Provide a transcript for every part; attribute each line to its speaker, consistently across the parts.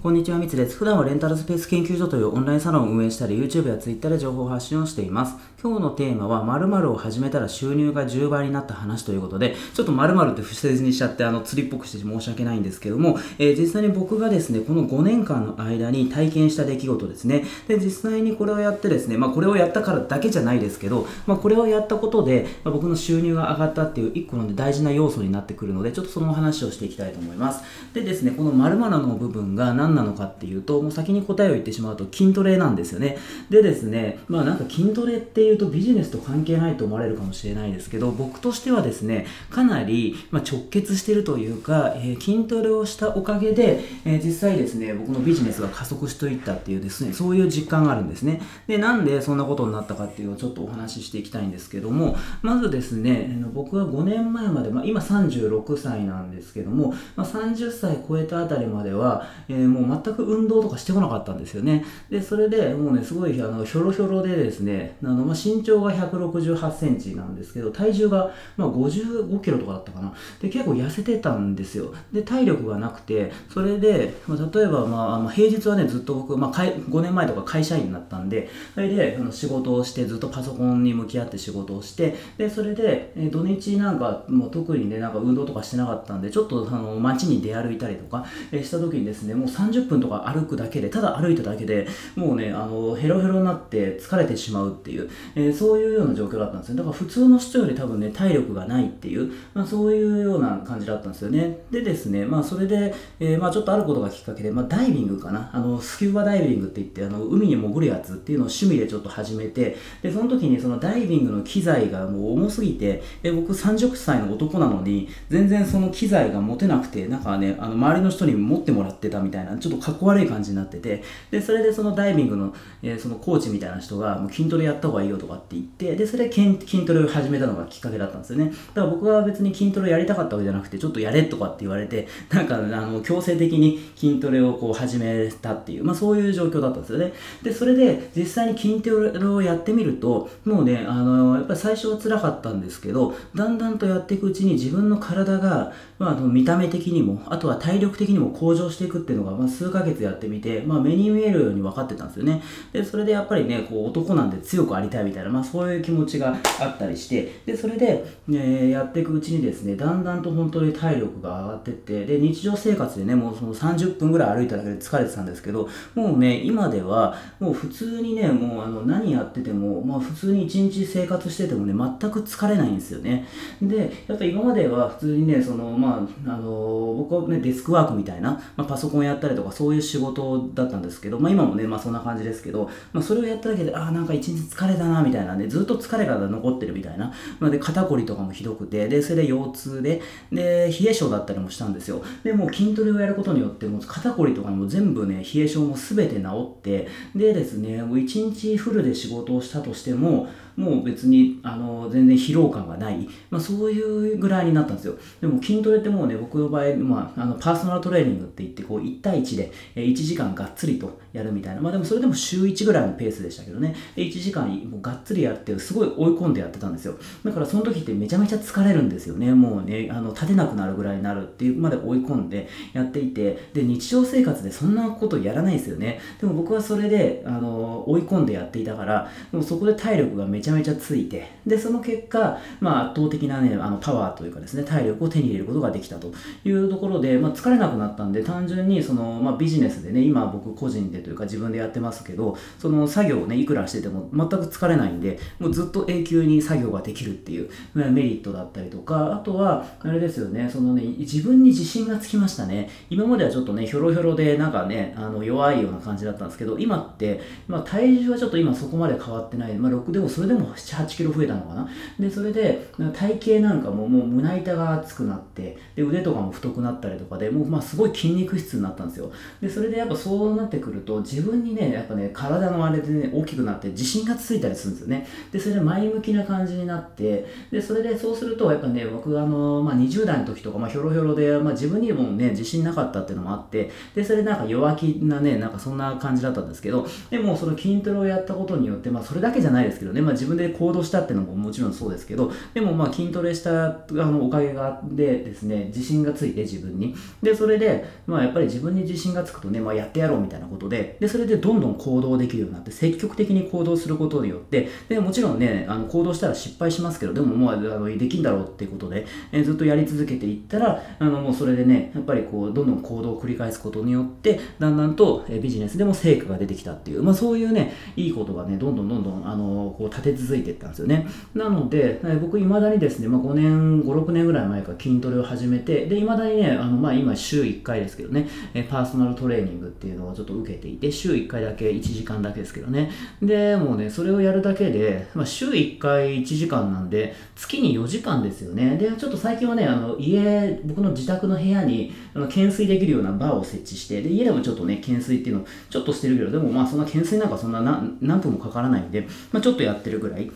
Speaker 1: こんにちは、みつです。普段はレンタルスペース研究所というオンラインサロンを運営したり、YouTube や Twitter で情報発信をしています。今日のテーマは、〇〇を始めたら収入が10倍になった話ということで、ちょっと〇〇って不正にしちゃって、あの、釣りっぽくして申し訳ないんですけども、えー、実際に僕がですね、この5年間の間に体験した出来事ですね。で、実際にこれをやってですね、まあ、これをやったからだけじゃないですけど、まあ、これをやったことで、まあ、僕の収入が上がったっていう一個の大事な要素になってくるので、ちょっとその話をしていきたいと思います。でですね、この〇〇の部分が何なのかっていうと、もう先に答えを言ってしまうと筋トレなんですよね。でですね、まあなんか筋トレっていうとビジネスと関係ないと思われるかもしれないですけど、僕としてはですね、かなり、ま直結してるというか、えー、筋トレをしたおかげで、えー、実際ですね、僕のビジネスが加速していったっていうですね、そういう実感があるんですね。で、なんでそんなことになったかっていうのをちょっとお話ししていきたいんですけども、まずですね、僕は5年前まで、まあ、今36歳なんですけども、まあ、30歳超えたあたりまでは、えー、もう全く運動とかしてこなかったんですよね。で、それでもうね、すごいあのひょろひょろでですね、あのまあ、身長が168センチなんですけど、体重がまあ55キロとかだったかな。で、結構痩せてたんですよ。で、体力がなくて、それで、まあ、例えば、まあ、まあ、平日はね、ずっと僕、まあ、5年前とか会社員になったんで、それであの仕事をして、ずっとパソコンに向き合って仕事をして、で、それで、え土日なんか、もう特にね、なんか運動とかしてなかったんで、ちょっとあの街に出歩いたりとか、えした時にですね、もう30分とか歩くだけで、ただ歩いただけでもうね、あの、ヘロヘロになって疲れてしまうっていう、えー、そういうような状況だったんですよ。だから普通の人より多分ね、体力がないっていう、まあ、そういうような感じだったんですよね。でですね、まあそれで、えー、まあちょっとあることがきっかけで、まあダイビングかな、あの、スキューバダイビングって言って、あの、海に潜るやつっていうのを趣味でちょっと始めて、で、その時にそのダイビングの機材がもう重すぎて、で僕30歳の男なのに、全然その機材が持てなくて、なんかね、あの、周りの人に持ってもらってたみたいな、ちょっとかっこ悪い感じになっててでそれでそのダイビングの,、えー、そのコーチみたいな人がもう筋トレやった方がいいよとかって言ってでそれで筋トレを始めたのがきっかけだったんですよね。だから僕は別に筋トレやりたかったわけじゃなくてちょっとやれとかって言われてなんかあの強制的に筋トレをこう始めたっていう、まあ、そういう状況だったんですよね。でそれで実際に筋トレをやってみるともうねあのやっぱり最初は辛かったんですけどだんだんとやっていくうちに自分の体が、まあ、見た目的にもあとは体力的にも向上していくっていうのが、まあ、数ヶ月やってみて、まあ、目に見えるように分かってたんですよね。で、それでやっぱりね、こう男なんで強くありたいみたいな、まあそういう気持ちがあったりして、で、それで、ね、やっていくうちにですね、だんだんと本当に体力が上がってって、で、日常生活でね、もうその30分ぐらい歩いただけで疲れてたんですけど、もうね、今では、もう普通にね、もうあの何やってても、まあ普通に一日生活しててもね、全く疲れないんですよね。で、やっぱ今までは普通にね、その、まあ、あの、僕はね、デスクワークみたいな、まあ、パソコンやったりとかそういう仕事だったんですけど、まあ今もね、まあそんな感じですけど、まあそれをやっただけで、ああ、なんか一日疲れたな、みたいなね、ずっと疲れが残ってるみたいな。まあ、で、肩こりとかもひどくて、で、それで腰痛で、で、冷え性だったりもしたんですよ。で、もう筋トレをやることによって、もう肩こりとかも全部ね、冷え性も全て治って、でですね、もう一日フルで仕事をしたとしても、もう別にあの全然疲労感がない、まあ、そういうぐらいになったんですよ。でも筋トレってもうね僕の場合、まあ、あのパーソナルトレーニングって言ってこう1対1で1時間がっつりとやるみたいな。まあでもそれでも週1ぐらいのペースでしたけどね。で1時間もうがっつりやってすごい追い込んでやってたんですよ。だからその時ってめちゃめちゃ疲れるんですよね。もうねあの立てなくなるぐらいになるっていうまで追い込んでやっていて。で日常生活でそんなことやらないですよね。でも僕はそれであの追い込んでやっていたからもうそこで体力がめちゃめちゃついて。でその結果、まあ、圧倒的な、ね、あのパワーというかですね体力を手に入れることができたというところで、まあ、疲れなくなったんで単純にその、まあ、ビジネスでね今僕個人でというか自分でやってますけどその作業をねいくらしてても全く疲れないんでもうずっと永久に作業ができるっていうメリットだったりとかあとはあれですよねそのね自分に自信がつきましたね。今まではちょっとねひょろひょろでなんかねあの弱いような感じだったんですけど今って、まあ、体重はちょっと今そこまで変わってない、まあ、6でもそれでもも7 8キロ増えたのかな？でそれで体型なんかももう胸板が厚くなってで腕とかも太くなったりとかでもうまあすごい筋肉質になったんですよ。でそれでやっぱそうなってくると自分にねやっぱね体のあれでね大きくなって自信がついたりするんですよね。でそれで前向きな感じになってでそれでそうするとやっぱね僕あの、まあ、20代の時とか、まあ、ひょろひょろで、まあ、自分にもね自信なかったっていうのもあってでそれなんか弱気なねなんかそんな感じだったんですけどでもその筋トレをやったことによって、まあ、それだけじゃないですけどね、まあ、自分分で行動したっていうのももちろんそうですけど、でもまあ筋トレしたあのおかげがあってですね、自信がついて自分に。で、それで、まあやっぱり自分に自信がつくとね、まあやってやろうみたいなことで、で、それでどんどん行動できるようになって、積極的に行動することによって、で、もちろんね、あの行動したら失敗しますけど、でももうあのできんだろうっていうことで、え、ずっとやり続けていったら、あのもうそれでね、やっぱりこう、どんどん行動を繰り返すことによって、だんだんとビジネスでも成果が出てきたっていう、まあそういうね、いいことがね、どんどんどんどん、あの、こう立て続いていったんですよね。なので、僕、未だにですね、まあ5年、5、6年ぐらい前から筋トレを始めて、で、未だにね、あの、まあ今週1回ですけどね、パーソナルトレーニングっていうのをちょっと受けていて、週1回だけ1時間だけですけどね。で、もうね、それをやるだけで、まあ週1回1時間なんで、月に4時間ですよね。で、ちょっと最近はね、あの、家、僕の自宅の部屋に、あの、懸垂できるようなバーを設置して、で、家でもちょっとね、懸垂っていうのをちょっとしてるけど、でもまあそんな懸垂なんかそんな何分もかからないんで、まあちょっとやってるぐらい。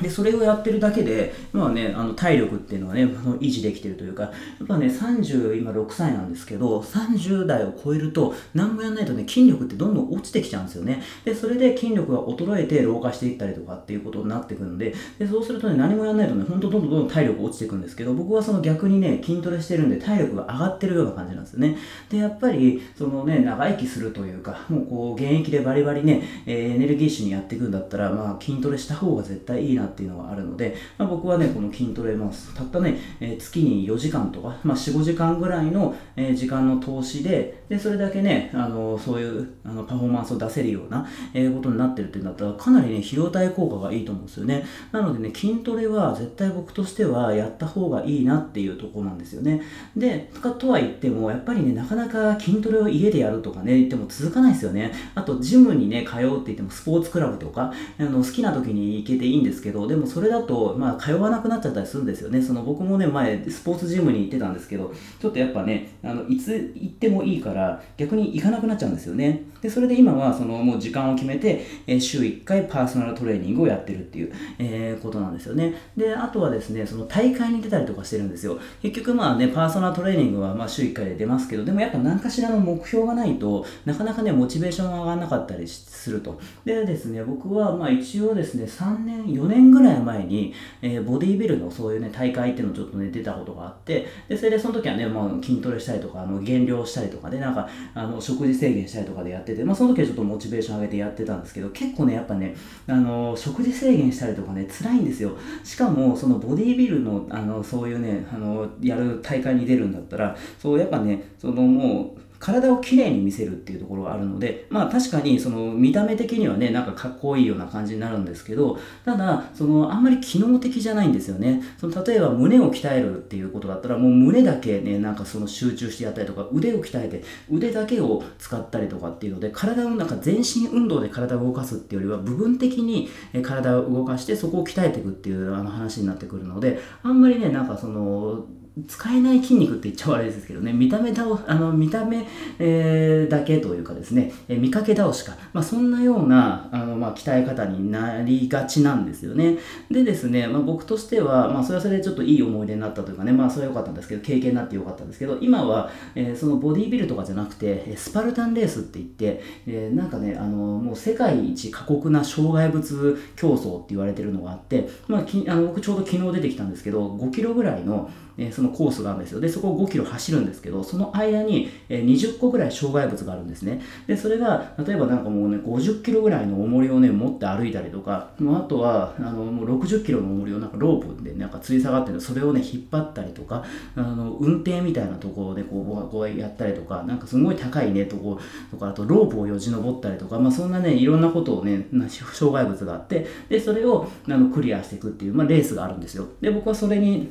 Speaker 1: で、それをやってるだけで、まあね、あの体力っていうのはね、維持できてるというか、やっぱね、30、今6歳なんですけど、30代を超えると、何もやんないとね、筋力ってどんどん落ちてきちゃうんですよね。で、それで筋力が衰えて老化していったりとかっていうことになってくるんで、でそうするとね、何もやんないとね、ほんとどんどんどんどん体力落ちていくんですけど、僕はその逆にね、筋トレしてるんで体力が上がってるような感じなんですよね。で、やっぱり、そのね、長生きするというか、もうこう、現役でバリバリね、えー、エネルギッシュにやっていくんだったら、まあ、筋トレした方が絶対いいなっていうのがあるので、まあ、僕はね、この筋トレ、まあ、たったね、えー、月に4時間とか、まあ、4、5時間ぐらいの、えー、時間の投資で、で、それだけね、あの、そういうあのパフォーマンスを出せるような、え、ことになってるっていうんだったら、かなりね、費用対効果がいいと思うんですよね。なのでね、筋トレは絶対僕としてはやった方がいいなっていうところなんですよね。で、かとは言っても、やっぱりね、なかなか筋トレを家でやるとかね、言っても続かないですよね。あと、ジムにね、通うって言っても、スポーツクラブとか、あの好きな時に行けていいんですけど、どでもそれだと、まあ、通わなくなっちゃったりするんですよね。その僕もね、前、スポーツジムに行ってたんですけど、ちょっとやっぱね、あのいつ行ってもいいから、逆に行かなくなっちゃうんですよね。で、それで今は、そのもう時間を決めて、え、週1回パーソナルトレーニングをやってるっていう、えー、ことなんですよね。で、あとはですね、その大会に出たりとかしてるんですよ。結局まあね、パーソナルトレーニングはま週1回で出ますけど、でもやっぱ何かしらの目標がないとなかなかね、モチベーションが上がらなかったりすると。でですね、僕はまあ一応ですね、3年、4年ぐらい前に、えー、ボディービルのそういうね、大会っていうのをちょっとね、出たことがあって、で、それでその時はね、まあ筋トレしたりとか、あの減量したりとかで、なんか、あの、食事制限したりとかでやってて、まあその時はちょっとモチベーション上げてやってたんですけど、結構ね、やっぱね、あの、食事制限したりとかね、辛いんですよ。しかも、そのボディービルの、あの、そういうね、あの、やる大会に出るんだったら、そう、やっぱね、そのもう、体をきれいに見せるっていうところがあるので、まあ確かにその見た目的にはね、なんかかっこいいような感じになるんですけど、ただ、そのあんまり機能的じゃないんですよね。その例えば胸を鍛えるっていうことだったら、もう胸だけね、なんかその集中してやったりとか、腕を鍛えて、腕だけを使ったりとかっていうので、体のなんか全身運動で体を動かすっていうよりは、部分的に体を動かしてそこを鍛えていくっていうあの話になってくるので、あんまりね、なんかその、使えない筋肉って言っちゃ悪いですけどね、見た目倒、あの、見た目、えー、だけというかですね、えー、見かけ倒しか、まあ、そんなような、あの、まあ、鍛え方になりがちなんですよね。でですね、まあ、僕としては、まあ、それはそれでちょっといい思い出になったというかね、まあ、それは良かったんですけど、経験になって良かったんですけど、今は、えー、そのボディービルとかじゃなくて、スパルタンレースって言って、えー、なんかね、あの、もう世界一過酷な障害物競争って言われてるのがあって、まあ、きあの僕ちょうど昨日出てきたんですけど、5キロぐらいの、えー、そののコースがあるんですよ。で、そこを5キロ走るんですけど、その間に、20個ぐらい障害物があるんですね。で、それが、例えばなんかもうね、50キロぐらいの重りをね、持って歩いたりとか、もうあとは、あの、もう60キロの重りをなんかロープでなんか吊り下がってるそれをね、引っ張ったりとか、あの、運転みたいなところでこう、こうやったりとか、なんかすごい高いね、とことか、あとロープをよじ登ったりとか、まあそんなね、いろんなことをね、障害物があって、で、それをあのクリアしていくっていう、まあレースがあるんですよ。で、僕はそれに、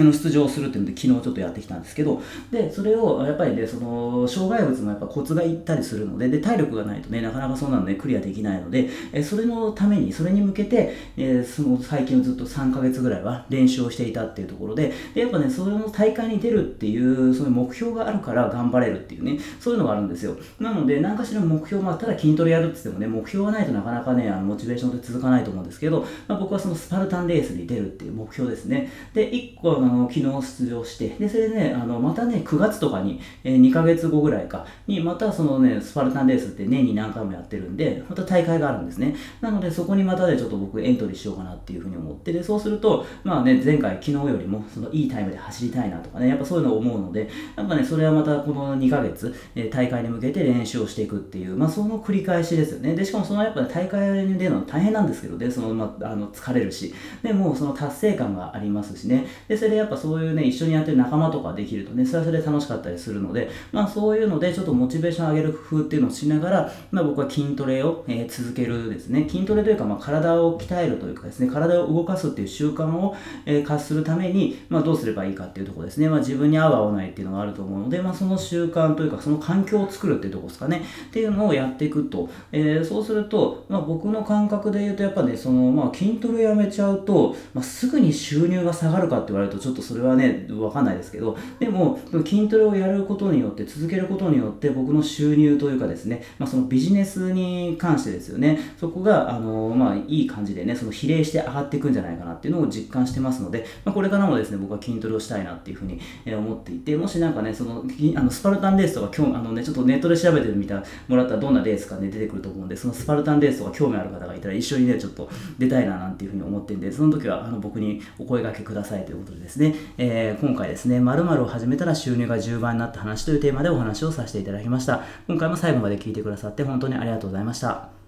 Speaker 1: の出場するっていうので昨日ちょっとやってきたんですけどでそれをやっぱりねその障害物もやっぱコツがいったりするのでで体力がないとねなかなかそうなのでクリアできないのでえそれのためにそれに向けて、えその最近ずっと3ヶ月ぐらいは練習をしていたっていうところででやっぱねその大会に出るっていうそういう目標があるから頑張れるっていうねそういうのがあるんですよ。なので何かしら目標まあただ筋トレやるって言ってもね目標がないとなかなかねあのモチベーションで続かないと思うんですけど、まあ、僕はそのスパルタンレースに出るっていう目標ですね。で1個の昨日出場してでそれでねあのまたね9月とかに、えー、2ヶ月後ぐらいかにまたそのねスパルタンレースって年に何回もやってるんでまた大会があるんですね。なのでそこにまたでちょっと僕エントリーしようかなっていうふうに思ってでそうするとまあね前回昨日よりもそのいいタイムで走りたいなとかねやっぱそういうのを思うのでやっぱねそれはまたこの2ヶ月、えー、大会に向けて練習をしていくっていうまあその繰り返しですよね。でしかもそのやっぱ、大会に出るの大変なんですけどねその、まあ、あの疲れるしでもその達成感がありますしね。でそれでやっぱそういうね一緒にやってる仲間とかできるとねそれはそれで楽しかったりするのでまあそういうのでちょっとモチベーション上げる工夫っていうのをしながら、まあ、僕は筋トレを、えー、続けるですね。筋トレというか、まあ、体を鍛えるというかですね体を動かすっていう習慣を、えー、活するために、まあ、どうすればいいかっていうところですね、まあ、自分に合う合わないっていうのがあると思うので、まあ、その習慣というかその環境を作るっていうところですかね。っていうのをやっていくと、えー、そうすると、まあ、僕の感覚で言うとやっぱねその、まあ、筋トレやめちゃうと、まあ、すぐに収入が下がるかって言われるとちょっとそれはねわかんないですけどでも筋トレをやることによって続けることによって僕の収入というかですね、まあ、そのビジネスに関してですよね。そこがあの、まあ、いい感じでねその比例して上がっていくんじゃないかなっていうのを実感してますので、まあ、これからもですね僕は筋トレをしたいなっていうふうに思っていてもしなんかねそのあのスパルタンレースとか今日あのねちょっとネットで調べてみたもらったらどんなレースかね出てくると思うんでそのスパルタンレースとか興味ある方がいたら一緒にねちょっと出たいななんていうふうに思ってるんでその時はあの僕にお声掛けくださいということですですね、えー、今回ですね〇〇を始めたら収入が10倍になった話というテーマでお話をさせていただきました。今回も最後まで聞いてくださって本当にありがとうございました。